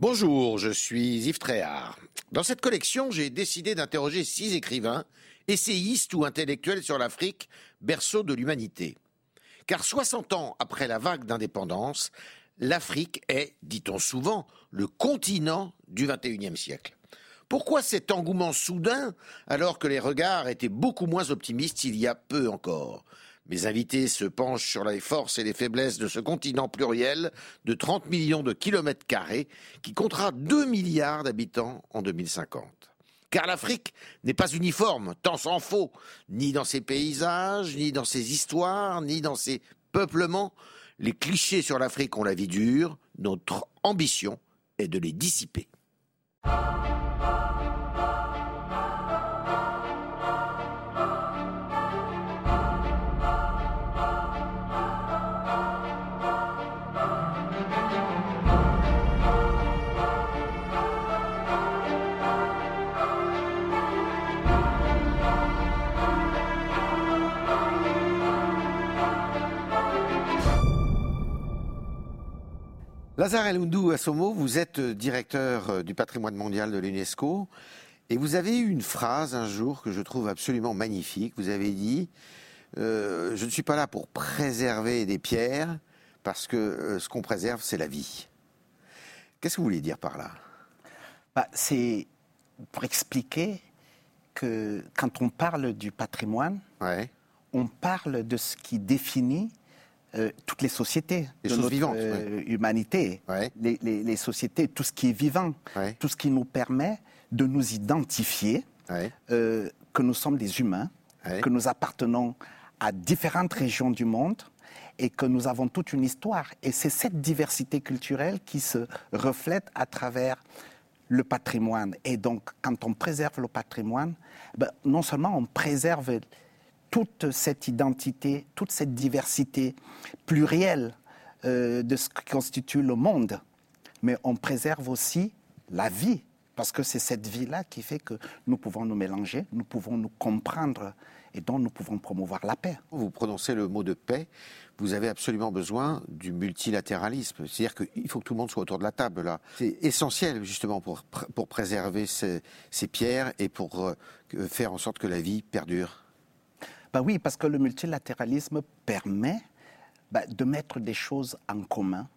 Bonjour, je suis Yves Tréhard. Dans cette collection, j'ai décidé d'interroger six écrivains, essayistes ou intellectuels sur l'Afrique, berceau de l'humanité. Car 60 ans après la vague d'indépendance, l'Afrique est, dit-on souvent, le continent du XXIe siècle. Pourquoi cet engouement soudain alors que les regards étaient beaucoup moins optimistes il y a peu encore? Mes invités se penchent sur les forces et les faiblesses de ce continent pluriel de 30 millions de kilomètres carrés qui comptera 2 milliards d'habitants en 2050. Car l'Afrique n'est pas uniforme, tant s'en faut, ni dans ses paysages, ni dans ses histoires, ni dans ses peuplements. Les clichés sur l'Afrique ont la vie dure, notre ambition est de les dissiper. Lazare El Assomo, vous êtes euh, directeur euh, du patrimoine mondial de l'UNESCO et vous avez eu une phrase un jour que je trouve absolument magnifique. Vous avez dit euh, Je ne suis pas là pour préserver des pierres parce que ce qu'on préserve, c'est la vie. Qu'est-ce que vous voulez dire par là? Bah, C'est pour expliquer que quand on parle du patrimoine, on parle de ce qui définit euh, toutes les sociétés les de notre euh, humanité, les, sociétés, tout ce qui est vivant, tout ce qui nous permet de nous identifier, euh, que nous sommes des humains, que nous appartenons à différentes régions du monde et que nous avons toute une histoire. Et c'est cette diversité culturelle qui se reflète à travers le patrimoine. Et donc, quand on préserve le patrimoine, ben, non seulement on préserve toute cette identité, toute cette diversité plurielle euh, de ce qui constitue le monde. Mais on préserve aussi la vie, parce que c'est cette vie-là qui fait que nous pouvons nous mélanger, nous pouvons nous comprendre et dont nous pouvons promouvoir la paix. Vous prononcez le mot de paix, vous avez absolument besoin du multilatéralisme. C'est-à-dire qu'il faut que tout le monde soit autour de la table là. C'est essentiel justement pour, pour préserver ces, ces pierres et pour euh, faire en sorte que la vie perdure. Ben oui, parce que le multilatéralisme permet bah, de mettre des choses en commun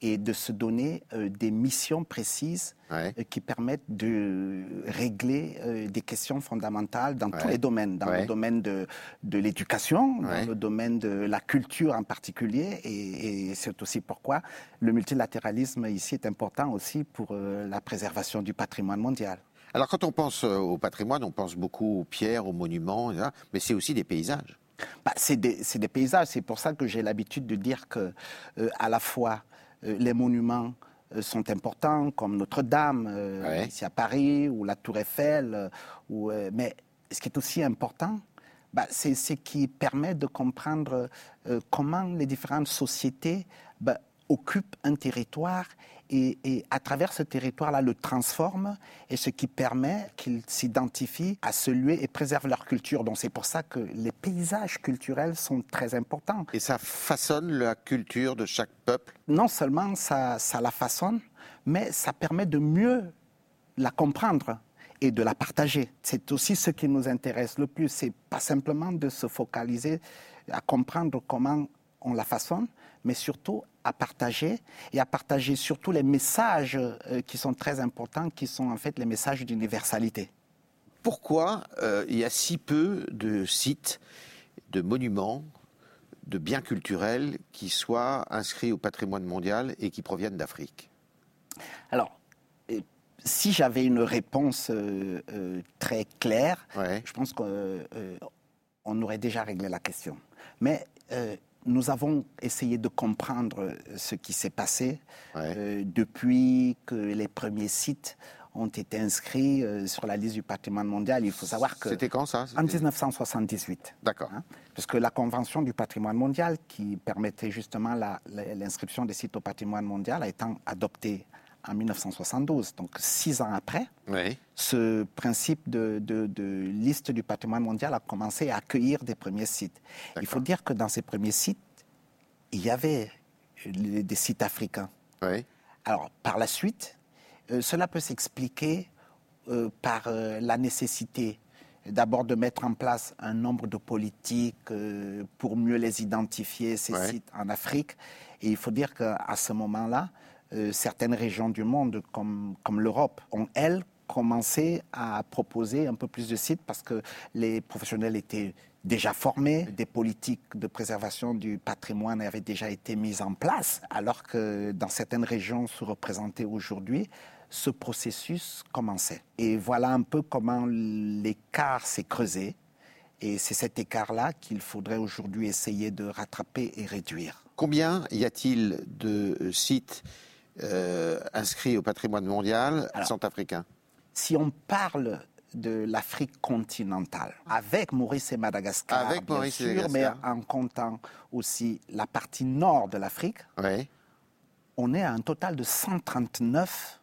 et de se donner euh, des missions précises euh, qui permettent de régler euh, des questions fondamentales dans tous les domaines, dans le domaine de, de l'éducation, dans le domaine de la culture en particulier, et, et c'est aussi pourquoi le multilatéralisme ici est important aussi pour la préservation du patrimoine mondial. Alors quand on pense euh, au patrimoine, on pense beaucoup aux pierres, aux monuments, mais c'est aussi des paysages. Bah, c'est des, paysages, c'est pour ça que j'ai l'habitude de dire que euh, à la fois euh, les monuments sont importants, comme Notre-Dame ici à Paris, ou la Tour Eiffel, mais ce qui est aussi important, bah, c'est ce qui permet de comprendre comment les différentes sociétés bah, occupent un territoire et, à travers ce territoire-là le transforme et ce qui permet qu'ils s'identifient à ce lieu et préservent leur culture. Donc c'est pour ça que les paysages culturels sont très importants. Et ça façonne la culture de chaque peuple? Non seulement ça, ça la façonne, mais ça permet de mieux la comprendre et de la partager. C'est aussi ce qui nous intéresse le plus. C'est pas simplement de se focaliser à comprendre comment on la façonne, mais surtout à partager et à partager surtout les messages euh, qui sont très importants, qui sont en fait les messages d'universalité. Pourquoi euh, il y a si peu de sites, de monuments, de biens culturels qui soient inscrits au patrimoine mondial et qui proviennent d'Afrique? Alors, euh, si j'avais une réponse très claire, je pense qu'on aurait déjà réglé la question. Mais nous avons essayé de comprendre ce qui s'est passé euh, depuis que les premiers sites ont été inscrits euh, sur la liste du patrimoine mondial. Il faut savoir que... C'était quand ça? En 1978. D'accord. Hein, parce que la Convention du patrimoine mondial, qui permettait justement l'inscription des sites au patrimoine mondial, a été adoptée en 1972, donc six ans après, ce principe de, liste du patrimoine mondial a commencé à accueillir des premiers sites. Il faut dire que dans ces premiers sites, il y avait des sites africains. Alors, par la suite, cela peut s'expliquer par la nécessité d'abord de mettre en place un nombre de politiques pour mieux les identifier, ces sites en Afrique. Et il faut dire qu'à ce moment-là, certaines régions du monde, comme, comme l'Europe, ont, elles, commencé à proposer un peu plus de sites parce que les professionnels étaient déjà formés, des politiques de préservation du patrimoine avaient déjà été mises en place, alors que dans certaines régions sous-représentées aujourd'hui, ce processus commençait. Et voilà un peu comment l'écart s'est creusé. Et c'est cet écart-là qu'il faudrait aujourd'hui essayer de rattraper et réduire. Combien y a-t-il de sites euh, inscrits au patrimoine mondial centrafricain si on parle de l'Afrique continentale, avec Maurice et Madagascar, avec bien Maurice sûr, mais en comptant aussi la partie nord de l'Afrique, on est à un total de 139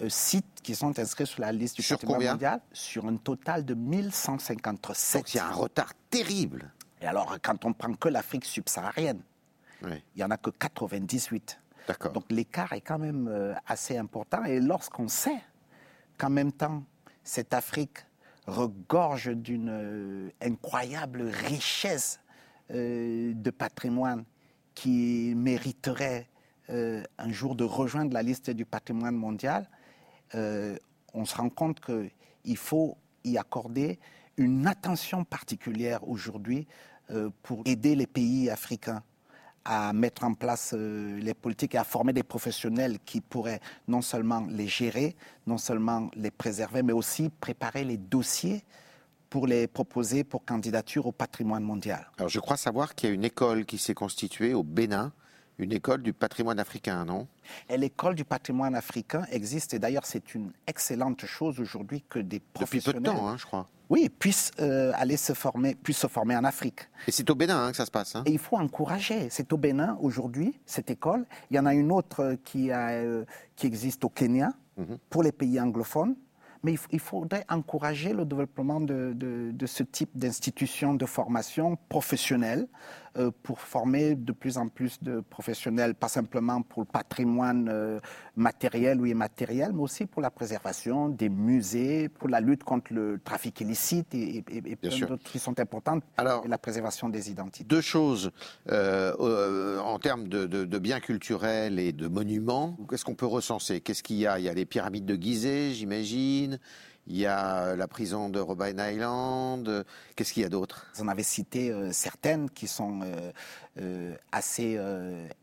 euh, sites qui sont inscrits sur la liste du patrimoine mondial, sur un total de 1157. Donc il y a un retard terrible. Et alors, quand on prend que l'Afrique subsaharienne, il n'y en a que 98. Donc l'écart est quand même euh, assez important. Et lorsqu'on sait qu'en même temps, cette Afrique regorge d'une euh, incroyable richesse euh, de patrimoine qui mériterait un jour de rejoindre la liste du patrimoine mondial, on se rend compte qu'il faut y accorder une attention particulière aujourd'hui pour aider les pays africains à mettre en place euh, les politiques et à former des professionnels qui pourraient non seulement les gérer, non seulement les préserver, mais aussi préparer les dossiers pour les proposer pour candidature au patrimoine mondial. Alors je crois savoir qu'il y a une école qui s'est constituée au Bénin une école du patrimoine africain, non? Et l'école du patrimoine africain existe, et d'ailleurs c'est une excellente chose aujourd'hui que des professionnels... Depuis peu de temps, hein, je crois. Oui, puissent euh, aller se former, puissent se former en Afrique. Et c'est au Bénin hein, que ça se passe. Hein. Et il faut encourager. C'est au Bénin aujourd'hui cette école. Il y en a une autre qui, a, euh, qui existe au Kenya mhm. pour les pays anglophones. Mais il faudrait encourager le développement de, de ce type d'institutions de formation professionnelle euh, pour former de plus en plus de professionnels, pas simplement pour le patrimoine euh, matériel ou immatériel, mais aussi pour la préservation des musées, pour la lutte contre le trafic illicite et, et, plein d'autres qui sont importantes, Alors, et la préservation des identités. Deux choses euh, en termes de, de, biens culturels et de monuments. Qu'est-ce qu'on peut recenser? Qu'est-ce qu'il y a? Il y a les pyramides de Gizeh, j'imagine il y a la prison de Robben Island. Qu'est-ce qu'il y a d'autre? Vous en avez cité euh, certaines qui sont euh, euh, assez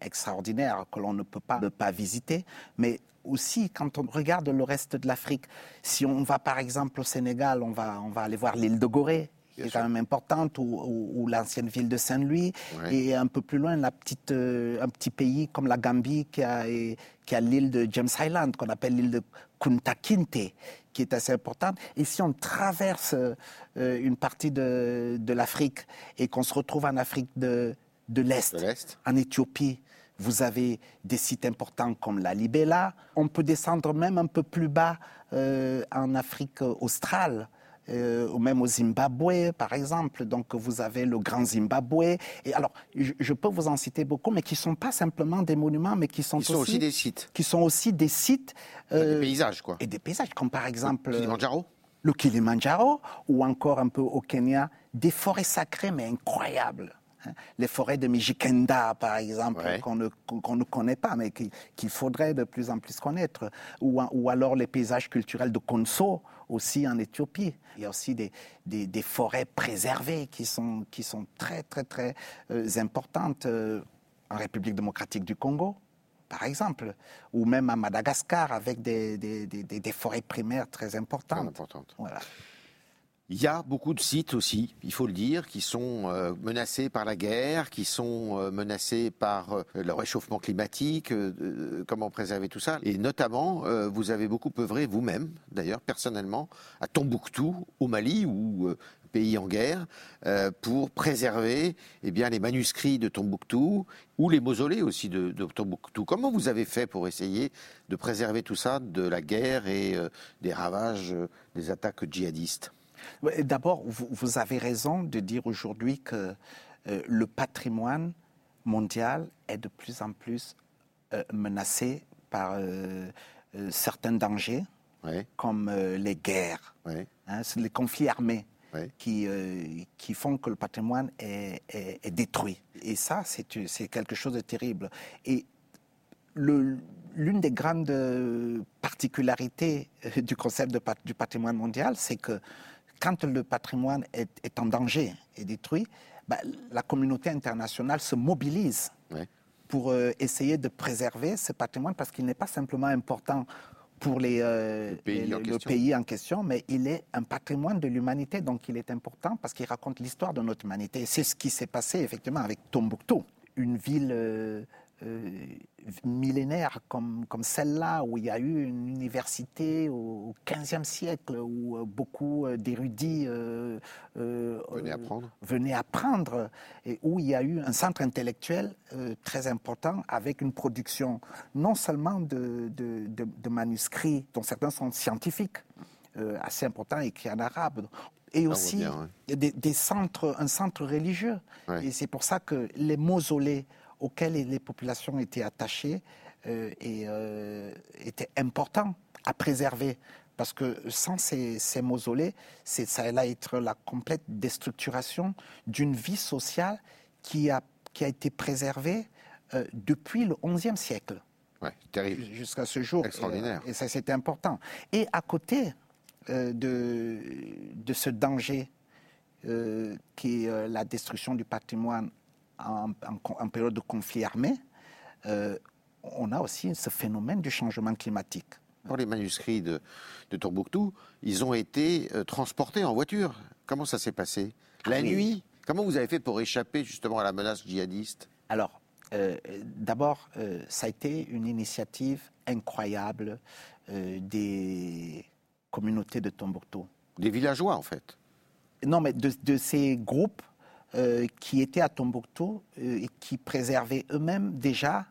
extraordinaires, que l'on ne peut pas ne pas visiter. Mais aussi, quand on regarde le reste de l'Afrique, si on va par exemple au Sénégal, on va, on va aller voir l'île de Gorée, qui est quand même importante, ou, l'ancienne ville de Saint-Louis, et un peu plus loin, la petite, un petit pays comme la Gambie qui a, qui a l'île de James Island, qu'on appelle l'île de Kunta Kinte, qui est assez importante. Et si on traverse euh, une partie de, de l'Afrique et qu'on se retrouve en Afrique de, de l'Est, en Éthiopie, vous avez des sites importants comme la Libella. On peut descendre même un peu plus bas euh, en Afrique australe. Euh, ou même au Zimbabwe, par exemple. Donc, vous avez le Grand Zimbabwe. Et alors, je, peux vous en citer beaucoup, mais qui ne sont pas simplement des monuments, mais qui sont, aussi, des sites. Qui sont aussi des sites. Euh, des paysages, quoi. Et des paysages, comme par exemple. Le Kilimanjaro Le Kilimanjaro, ou encore un peu au Kenya, des forêts sacrées, mais incroyables. Les forêts de Mijikenda, par exemple, qu'on ne, ne, connaît pas, mais qu'il faudrait de plus en plus connaître, ou, ou, alors les paysages culturels de Konso, aussi en Éthiopie. Il y a aussi des, des, forêts préservées qui sont, qui sont très, très, très euh, importantes euh, en République démocratique du Congo, par exemple, ou même à Madagascar avec des, des forêts primaires très importantes. Très importantes. Voilà. Il y a beaucoup de sites aussi, il faut le dire, qui sont euh, menacés par la guerre, qui sont euh, menacés par euh, le réchauffement climatique, comment préserver tout ça. Et notamment, vous avez beaucoup œuvré vous-même, d'ailleurs, personnellement, à Tombouctou, au Mali, ou pays en guerre, pour préserver eh bien, les manuscrits de Tombouctou ou les mausolées aussi de, de, Tombouctou. Comment vous avez fait pour essayer de préserver tout ça de la guerre et des ravages des attaques djihadistes? D'abord, vous, avez raison de dire aujourd'hui que euh, le patrimoine mondial est de plus en plus euh, menacé par certains dangers, comme les guerres, hein, les conflits armés. Qui, qui font que le patrimoine est, est détruit. Et ça, c'est quelque chose de terrible. Et l'une des grandes particularités du concept de, du patrimoine mondial, c'est que quand le patrimoine est, en danger et détruit, bah, la communauté internationale se mobilise pour euh, essayer de préserver ce patrimoine parce qu'il n'est pas simplement important pour les, euh, le, pays, en question, mais il est un patrimoine de l'humanité, donc il est important parce qu'il raconte l'histoire de notre humanité. C'est ce qui s'est passé effectivement avec Tombouctou, une ville euh, millénaire comme, comme celle-là, où il y a eu une université au XVe siècle, où euh, beaucoup euh, d'érudits venaient apprendre. venaient apprendre, et où il y a eu un centre intellectuel très important avec une production non seulement de, de, manuscrits, dont certains sont scientifiques, assez importants, écrits en arabe, et ah, aussi des, centres, un centre religieux. Et c'est pour ça que les mausolées auxquels les populations étaient attachées euh, et euh, étaient importants à préserver. Parce que sans ces, mausolées, ça allait être la complète déstructuration d'une vie sociale qui a, qui a été préservée euh, depuis le XIe siècle. Ouais, terrible. Jusqu'à ce jour. Extraordinaire. Et, ça, c'était important. Et à côté de, de ce danger qui est la destruction du patrimoine en, période de conflit armé, euh, on a aussi ce phénomène du changement climatique. Pour les manuscrits de, de Tombouctou, ils ont été euh, transportés en voiture. Comment ça s'est passé? La ah nuit? Comment vous avez fait pour échapper justement à la menace djihadiste? Alors, euh, d'abord, ça a été une initiative incroyable des communautés de Tombouctou. Des villageois, en fait Non, mais de, de ces groupes euh, qui étaient à Tombouctou euh, et qui préservaient eux-mêmes déjà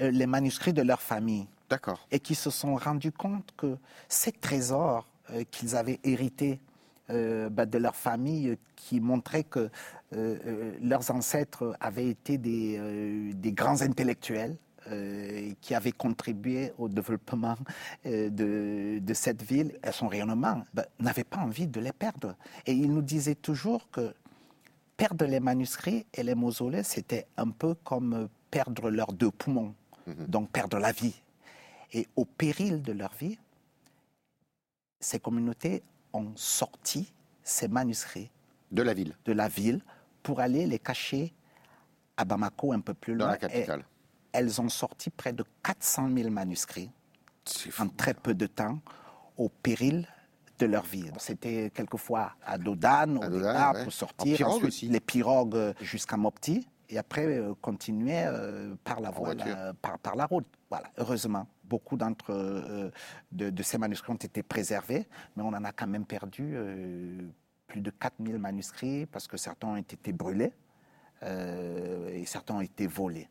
euh, les manuscrits de leur famille. D'accord. Et qui se sont rendus compte que ces trésors qu'ils avaient hérités bah, de leur famille, qui montraient que leurs ancêtres avaient été des, des grands intellectuels, qui avaient contribué au développement de, de, cette ville et son rayonnement, bah, n'avaient pas envie de les perdre. Et ils nous disaient toujours que perdre les manuscrits et les mausolées, c'était un peu comme perdre leurs deux poumons, mhm. donc perdre la vie. Et au péril de leur vie, ces communautés ont sorti ces manuscrits de la ville, de la ville, pour aller les cacher à Bamako, un peu plus loin. Dans la capitale. elles ont sorti près de 400 000 manuscrits en très peu de temps, au péril de leur vie. C'était quelquefois à Dodane, au départ, pour sortir. Ensuite, les pirogues euh, jusqu'à Mopti. Et après, euh, continuer euh, par la voie, par, par, la route. Voilà, heureusement. Beaucoup d'entre de, ces manuscrits ont été préservés, mais on en a quand même perdu plus de 4000 manuscrits parce que certains ont été brûlés et certains ont été volés.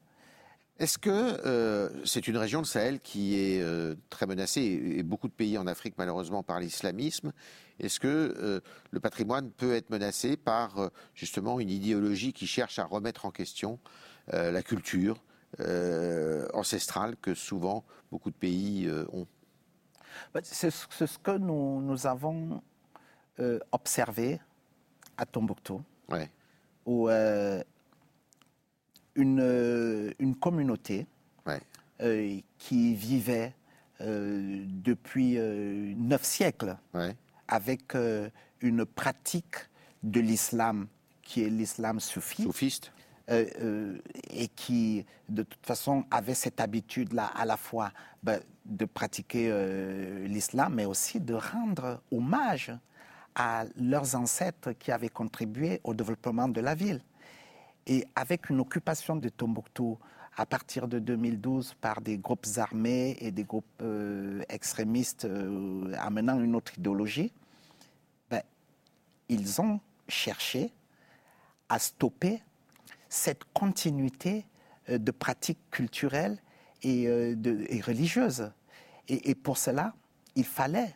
Est-ce que euh, c'est une région de Sahel qui est euh, très menacée, et beaucoup de pays en Afrique malheureusement par l'islamisme? Est-ce que euh, le patrimoine peut être menacé par justement une idéologie qui cherche à remettre en question la culture ancestrale que souvent beaucoup de pays ont? Bah, C'est ce que nous, nous avons observé à Tombouctou. Ouais. Où une, euh, une communauté euh, qui vivait euh, depuis neuf siècles avec une pratique de l'islam qui est l'islam soufi. Soufiste. et qui, de toute façon, avait cette habitude-là à la fois ben, de pratiquer l'islam, mais aussi de rendre hommage à leurs ancêtres qui avaient contribué au développement de la ville. Et avec une occupation de Tombouctou à partir de 2012 par des groupes armés et des groupes euh, extrémistes euh, amenant une autre idéologie, ben, ils ont cherché à stopper cette continuité euh, de pratiques culturelles et, religieuses. Et, pour cela, il fallait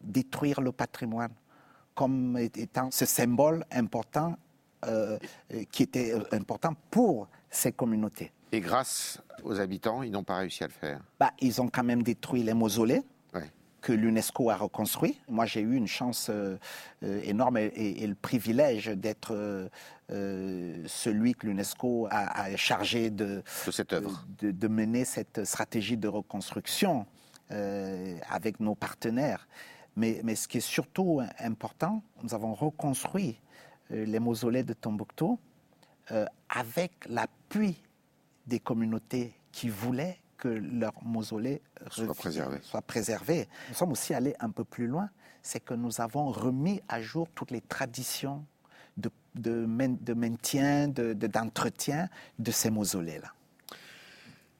détruire le patrimoine comme étant ce symbole important euh, qui était important pour ces communautés. Et grâce aux habitants, ils n'ont pas réussi à le faire. Bah, ils ont quand même détruit les mausolées. que l'UNESCO a reconstruit. Moi, j'ai eu une chance euh, euh, énorme et, le privilège d'être euh, celui que l'UNESCO a, chargé de, de, cette œuvre. De, mener cette stratégie de reconstruction avec nos partenaires. Mais, mais, ce qui est surtout important, nous avons reconstruit les mausolées de Tombouctou avec l'appui des communautés qui voulaient que leur mausolée soit préservé. Nous sommes aussi allés un peu plus loin, c'est que nous avons remis à jour toutes les traditions de, de, de maintien, d'entretien de, ces mausolées-là.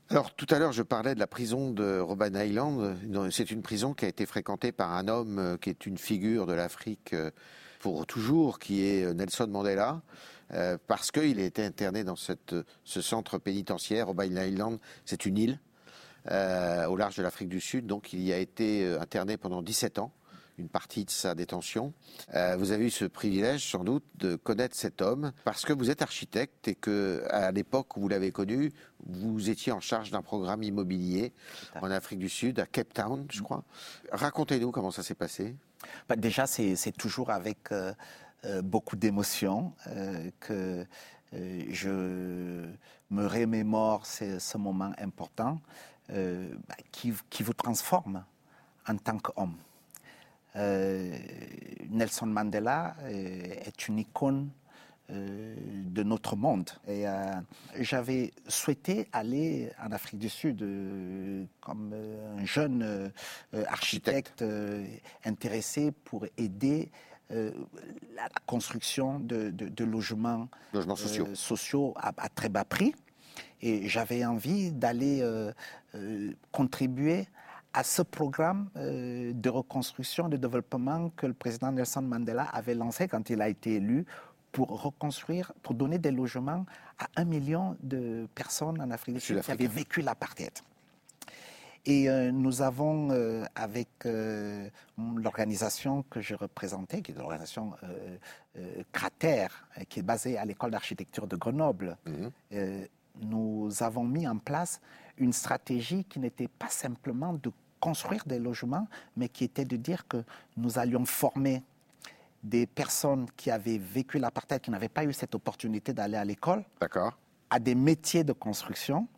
Alors tout à l'heure, je parlais de la prison de Robben Island. C'est une prison qui a été fréquentée par un homme euh, qui est une figure de l'Afrique euh, pour toujours, qui est euh, Nelson Mandela. Euh, parce qu'il a été interné dans cette, ce centre pénitentiaire. Robben Island, c'est une île euh, au large de l'Afrique du Sud, donc il y a été euh, interné pendant 17 ans une partie de sa détention. vous avez eu ce privilège, sans doute, de connaître cet homme parce que vous êtes architecte et que, à l'époque où vous l'avez connu, vous étiez en charge d'un programme immobilier en Afrique du Sud, à Cape Town, je crois. Racontez-nous comment ça s'est passé. Bah, déjà, c'est toujours avec euh, beaucoup d'émotions, euh, que euh, je me remémore ce moment important bah, qui, qui, vous transforme en tant qu'homme. Nelson Mandela est une icône de notre monde. Et j'avais souhaité aller en Afrique du Sud comme un jeune architecte, intéressé pour aider euh, la construction de, logements, logements, sociaux, euh, sociaux à, très bas prix. Et j'avais envie d'aller euh, contribuer à ce programme de reconstruction, de développement que le président Nelson Mandela avait lancé quand il a été élu pour reconstruire, pour donner des logements à un million de personnes en Afrique du Sud qui avaient vécu l'apartheid. Et euh, nous avons, euh, avec euh, l'organisation que je représentais, qui est l'organisation Cratère, qui est basée à l'école d'architecture de Grenoble, mhm. nous avons mis en place une stratégie qui n'était pas simplement de construire des logements, mais qui était de dire que nous allions former des personnes qui avaient vécu l'apartheid, qui n'avaient pas eu cette opportunité d'aller à l'école, à des métiers de construction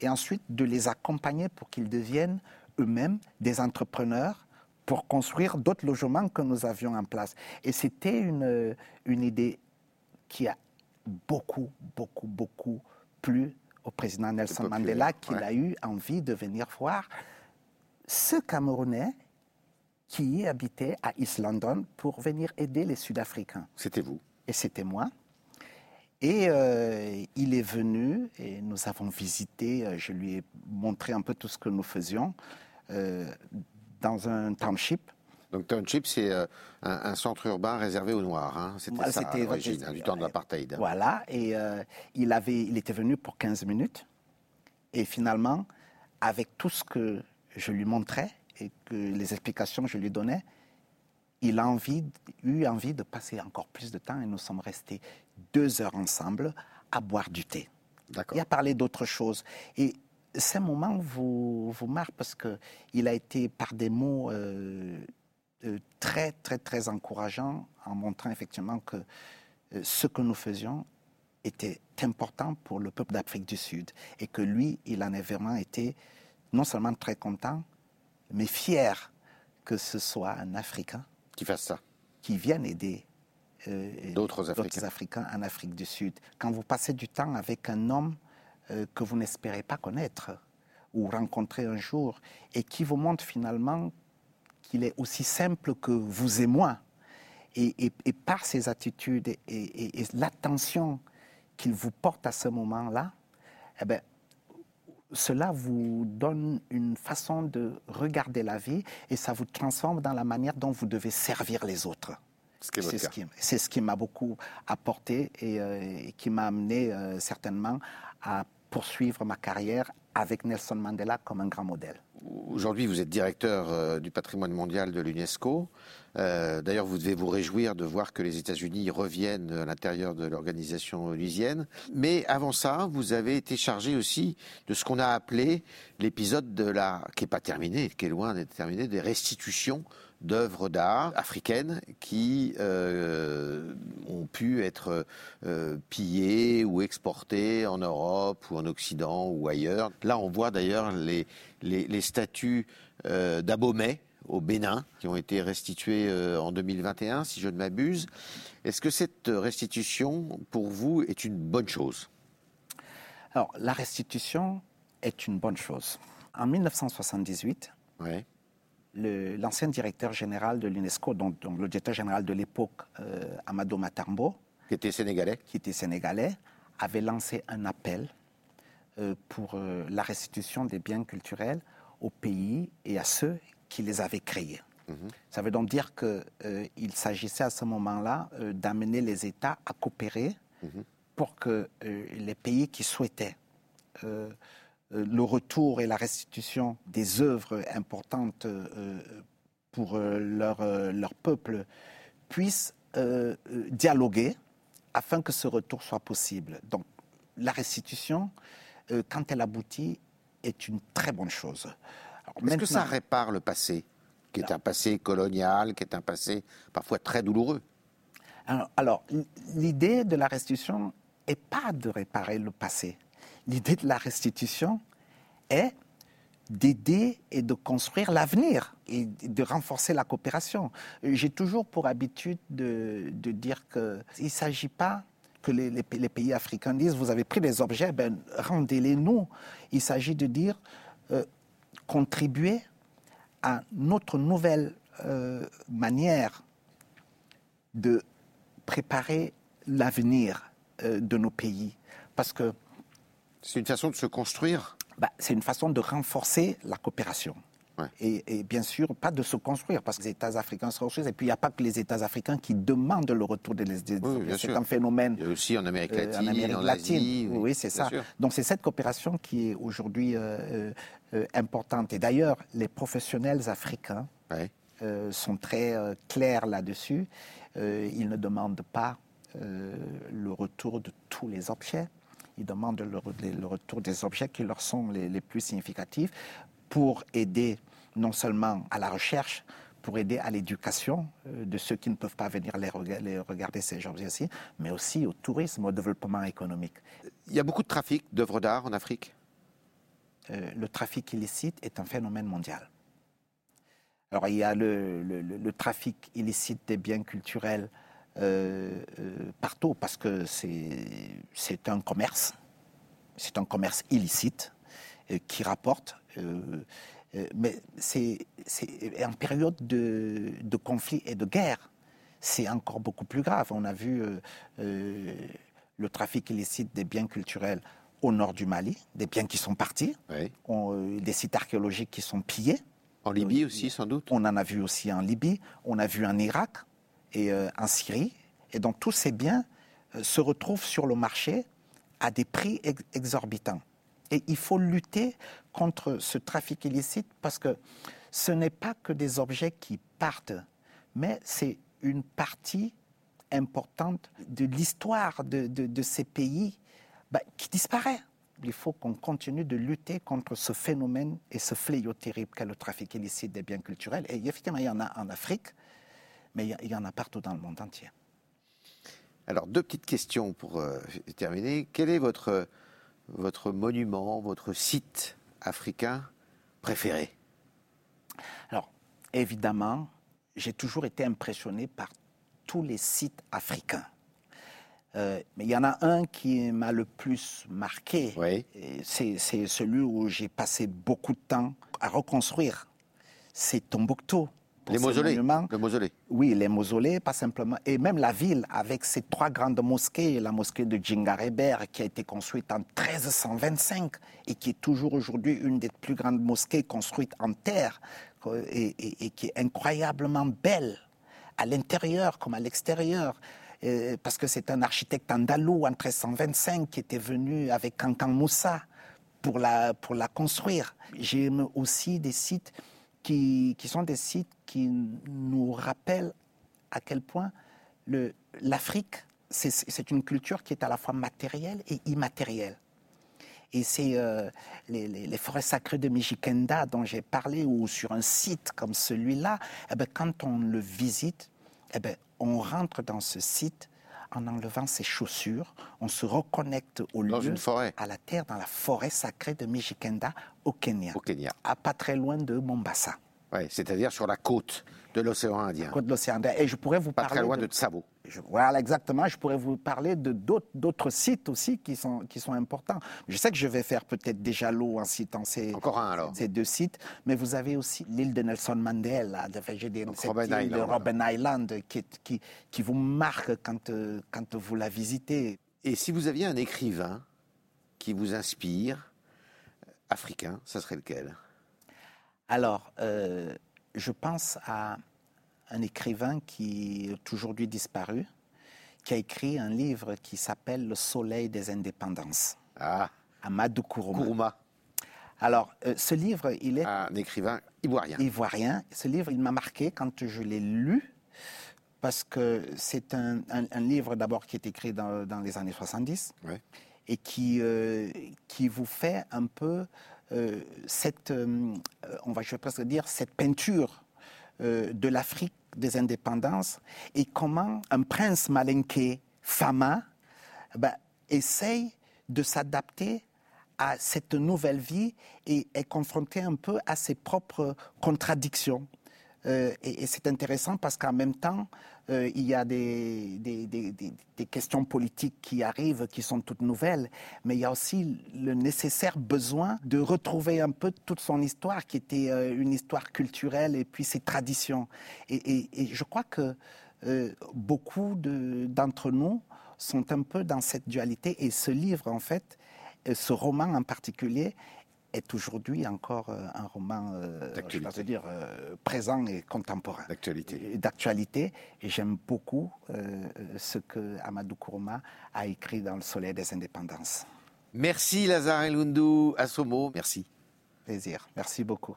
et ensuite de les accompagner pour qu'ils deviennent eux-mêmes des entrepreneurs pour construire d'autres logements que nous avions en place. Et c'était une, une idée qui a beaucoup, beaucoup, beaucoup plu au président Nelson Mandela, qu'il a eu envie de venir voir ce Camerounais qui habitait à East London pour venir aider les Sud-Africains. C'était vous. Et c'était moi. Et euh, il est venu et nous avons visité, euh, je lui ai montré un peu tout ce que nous faisions euh, dans un township. Donc township, c'est un, centre urbain réservé aux Noirs. Hein. C'était ça à l'origine, hein, du temps de l'apartheid. Voilà, et il, avait, il était venu pour 15 minutes. Et finalement, avec tout ce que je lui montrais et que les explications que je lui donnais, il a envie, eu envie de passer encore plus de temps et nous sommes restés deux heures ensemble à boire du thé et à parler d'autres choses. Et ces moments vous, vous marquent parce qu'il a été par des mots euh, euh, très, très, très encourageants en montrant effectivement que euh, ce que nous faisions était important pour le peuple d'Afrique du Sud et que lui, il en a vraiment été non seulement très content, mais fier que ce soit un Africain qui fasse ça, qui vienne aider euh, d'autres Africains. en Afrique du Sud. Quand vous passez du temps avec un homme euh, que vous n'espérez pas connaître ou rencontrer un jour et qui vous montre finalement qu'il est aussi simple que vous et moi, et, par ses attitudes et, l'attention qu'il vous porte à ce moment-là, eh ben, cela vous donne une façon de regarder la vie et ça vous transforme dans la manière dont vous devez servir les autres. C'est ce qui m'a beaucoup apporté et, euh, qui m'a amené euh, certainement à poursuivre ma carrière avec Nelson Mandela comme un grand modèle. Aujourd'hui, vous êtes directeur euh, du patrimoine mondial de l'UNESCO. Euh, d'ailleurs, vous devez vous réjouir de voir que les États-Unis reviennent à l'intérieur de l'organisation onusienne. Mais avant ça, vous avez été chargé aussi de ce qu'on a appelé l'épisode de la, qui n'est pas terminé, qui est loin d'être terminé, des restitutions d'œuvres d'art africaines qui euh, ont pu être euh, pillées ou exportées en Europe ou en Occident ou ailleurs. Là, on voit d'ailleurs les, les, statues euh, d'Abomey au Bénin qui ont été restituées en 2021, si je ne m'abuse. Est-ce que cette restitution, pour vous, est une bonne chose? Alors, la restitution est une bonne chose. En 1978, ouais l'ancien directeur général de l'UNESCO, donc, le directeur général de l'époque, euh, Amadou Matambo, qui était sénégalais, qui était sénégalais, avait lancé un appel euh, pour euh, la restitution des biens culturels au pays et à ceux qui les avaient créés. Mhm. Ça veut donc dire qu'il s'agissait à ce moment-là d'amener les États à coopérer mhm. pour que les pays qui souhaitaient le retour et la restitution des œuvres importantes euh, pour euh, leur, leur peuple puissent dialoguer afin que ce retour soit possible. Donc la restitution, quand elle aboutit, est une très bonne chose. Est-ce que ça répare le passé, qui est un passé colonial, qui est un passé parfois très douloureux? Alors, alors l'idée de la restitution n'est pas de réparer le passé l'idée de la restitution est d'aider et de construire l'avenir et de renforcer la coopération. J'ai toujours pour habitude de, dire qu'il ne s'agit pas que les, pays africains disent vous avez pris des objets, ben, rendez-les nous. Il s'agit de dire euh, contribuer à notre nouvelle euh, manière de préparer l'avenir euh, de nos pays. Parce que c'est une façon de se construire bah, C'est une façon de renforcer la coopération. Et, bien sûr, pas de se construire, parce que les États africains se construisent. Et puis, il n'y a pas que les États africains qui demandent le retour des, des C'est un phénomène. Il y a aussi en Amérique euh, latine, en, Amérique latine. oui, c'est ça. Donc, c'est cette coopération qui est aujourd'hui euh, euh, importante. Et d'ailleurs, les professionnels africains sont très clairs là-dessus. ils ne demandent pas le retour de tous les objets ils demandent le, retour des objets qui leur sont les, plus significatifs pour aider non seulement à la recherche, pour aider à l'éducation euh, de ceux qui ne peuvent pas venir les, regarder ces objets-ci, mais aussi au tourisme, au développement économique. Il y a beaucoup de trafic d'œuvres d'art en Afrique? Euh, Le trafic illicite est un phénomène mondial. Alors il y a le trafic illicite des biens culturels partout parce que c'est un commerce, c'est un commerce illicite euh, qui rapporte. mais c'est en période de, de, conflit et de guerre, c'est encore beaucoup plus grave. On a vu le trafic illicite des biens culturels au nord du Mali, des biens qui sont partis, des sites archéologiques qui sont pillés. En Libye aussi, sans doute On en a vu aussi en Libye, on a vu en Irak, et euh, en Syrie. Et donc tous ces biens euh, se retrouvent sur le marché à des prix exorbitants. Et il faut lutter contre ce trafic illicite parce que ce n'est pas que des objets qui partent, mais c'est une partie importante de l'histoire de, ces pays bah, qui disparaît. Il faut qu'on continue de lutter contre ce phénomène et ce fléau terrible qu'est le trafic illicite des biens culturels. Et effectivement, il y en a en Afrique, mais il y, en a partout dans le monde entier. Alors, deux petites questions pour euh, terminer. Quel est votre, votre monument, votre site africain préféré? Alors, évidemment, j'ai toujours été impressionné par tous les sites africains. Euh, mais il y en a un qui m'a le plus marqué. Oui. C'est celui où j'ai passé beaucoup de temps à reconstruire. C'est Tombouctou les mausolées. Le mausolée. Oui, les mausolées, pas simplement. Et même la ville, avec ses trois grandes mosquées, la mosquée de Djingareber, qui a été construite en 1325 et qui est toujours aujourd'hui une des plus grandes mosquées construites en terre et, qui est incroyablement belle, à l'intérieur comme à l'extérieur. Parce que c'est un architecte andalou en 1325 qui était venu avec Kankan Moussa pour la, pour la construire. J'aime aussi des sites qui, sont des sites qui nous rappellent à quel point l'Afrique, c'est une culture qui est à la fois matérielle et immatérielle. Et c'est euh, les, forêts sacrées de Mijikenda dont j'ai parlé, ou sur un site comme celui-là, eh ben, quand on le visite, eh ben, on rentre dans ce site en enlevant ses chaussures, on se reconnecte au lieu, à la terre, dans la forêt sacrée de Mijikenda au Kenya, au Kenya. À pas très loin de Mombasa. Ouais, c'est-à-dire sur la côte de l'océan Indien. Côte de l'océan Indien. Et je pourrais vous pas parler. très loin de, Tsavo. voilà, exactement. Je pourrais vous parler de d'autres sites aussi qui sont, qui sont importants. Je sais que je vais faire peut-être déjà l'eau en citant ces, Encore un, alors. ces deux sites, mais vous avez aussi l'île de Nelson Mandela, de, Robben Island, de Robben Island qui, qui, qui, vous marque quand, euh, quand vous la visitez. Et si vous aviez un écrivain qui vous inspire, africain, ça serait lequel? Alors, euh, je pense à un écrivain qui est aujourd'hui disparu, qui a écrit un livre qui s'appelle Le Soleil des indépendances. Ah. Amadou Kourouma. Kourouma. Alors, euh, ce livre, il est... Un écrivain ivoirien. Ivoirien. Ce livre, il m'a marqué quand je l'ai lu, parce que c'est un, livre d'abord qui est écrit dans, les années 70 et qui, euh, qui vous fait un peu cette, euh, on va je presque dire, cette peinture euh, de l'Afrique des indépendances et comment un prince malinqué, Fama, ben, essaye de s'adapter à cette nouvelle vie et est confronté un peu à ses propres contradictions. Et c'est intéressant parce qu'en même temps, euh, il y a des, des, questions politiques qui arrivent, qui sont toutes nouvelles, mais il y a aussi le nécessaire besoin de retrouver un peu toute son histoire, qui était euh, une histoire culturelle, et puis ses traditions. Et, je crois que euh, beaucoup d'entre nous sont un peu dans cette dualité, et ce livre, en fait, ce roman en particulier, est aujourd'hui encore euh, un roman, euh, je dire, euh, présent et contemporain. D'actualité. D'actualité. Et j'aime beaucoup ce que Amadou Kourouma a écrit dans Le Soleil des Indépendances. Merci Lazare Elundu Assomo, merci. Plaisir, merci beaucoup.